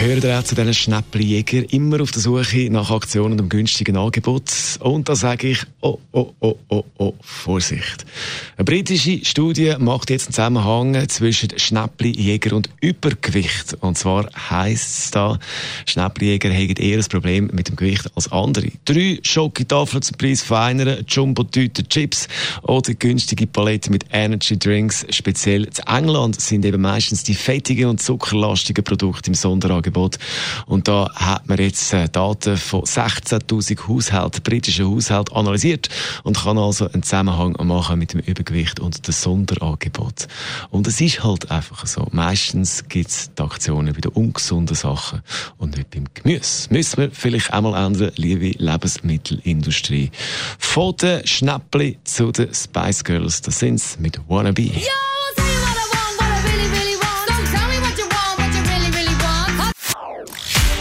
Gehört auch zu diesen Schnäppeljäger immer auf der Suche nach Aktionen und einem günstigen Angebot? Und da sage ich, oh, oh, oh, oh, oh, Vorsicht. Eine britische Studie macht jetzt einen Zusammenhang zwischen Schnäppeljäger und Übergewicht. Und zwar heisst es da, Schnäppeljäger haben eher ein Problem mit dem Gewicht als andere. Drei Schokotafeln zum Preis von einer, Jumbo-Tüte Chips oder günstige Palette mit Energy Drinks. Speziell in England sind eben meistens die fettigen und zuckerlastigen Produkte im Sonderangebot. Und da hat man jetzt äh, Daten von 16.000 Haushalten, britischen Haushalten analysiert und kann also einen Zusammenhang machen mit dem Übergewicht und dem Sonderangebot. Und es ist halt einfach so. Meistens gibt es die Aktionen bei den ungesunden Sachen und nicht beim Gemüse. Müssen wir vielleicht einmal ändern, liebe Lebensmittelindustrie. Von den Schnäppli zu den Spice Girls, das sind's mit Wannabe. Yo,